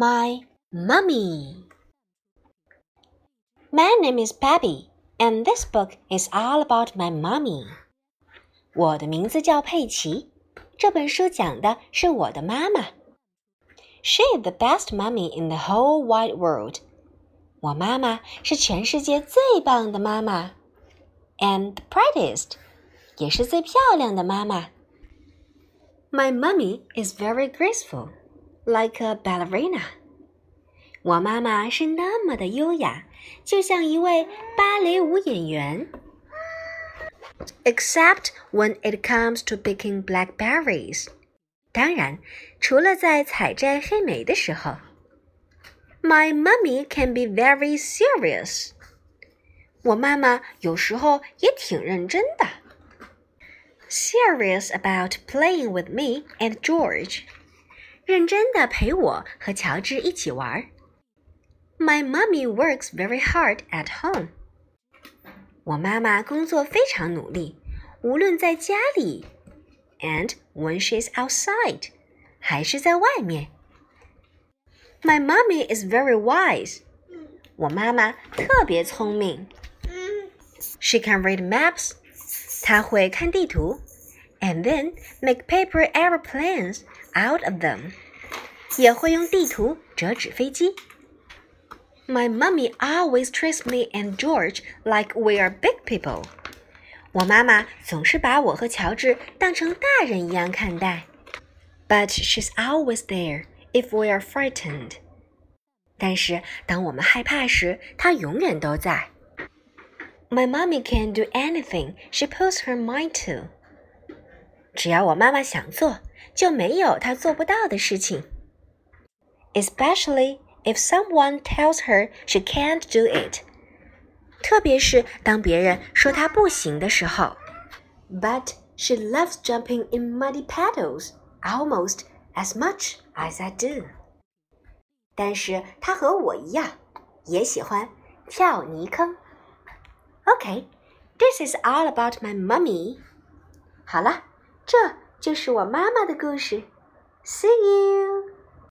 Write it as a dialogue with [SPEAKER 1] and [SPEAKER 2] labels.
[SPEAKER 1] my mummy. My name is Peppa, and this book is all about my mummy. 我的名字叫佩奇，这本书讲的是我的妈妈。She is the best mummy in the whole wide world. 我妈妈是全世界最棒的妈妈，and the prettiest，也是最漂亮的妈妈。My mummy is very graceful like a ballerina. 我妈妈是那么的优雅，就像一位芭蕾舞演员。Except when it comes to picking blackberries. 当然，除了在采摘黑莓的时候。My mummy can be very serious. 我妈妈有时候也挺认真的。Serious about playing with me and George. 认真的陪我和乔治一起玩。My mummy works very hard at home. 我妈妈工作非常努力，无论在家里，and when she's outside，还是在外面。My mommy is very wise. 我妈妈特别聪明。She can read maps. 她会看地图 ，and then make paper airplanes out of them. 也会用地图折纸飞机。My mummy always treats me and George like we are big people. 我妈妈总是把我和乔治当成大人一样看待。But she's always there if we are frightened. 但是当我们害怕时，她永远都在。My mommy can do anything she puts her mind to。 只要我妈妈想做，就没有她做不到的事情。Especially if someone tells her she can't do it。特别是当别人说她不行的时候。But she loves jumping in muddy puddles almost as much as I do。但是她和我一样，也喜欢跳泥坑。Okay, this is all about my mummy. 好了， 这就是我妈妈的故事。See you.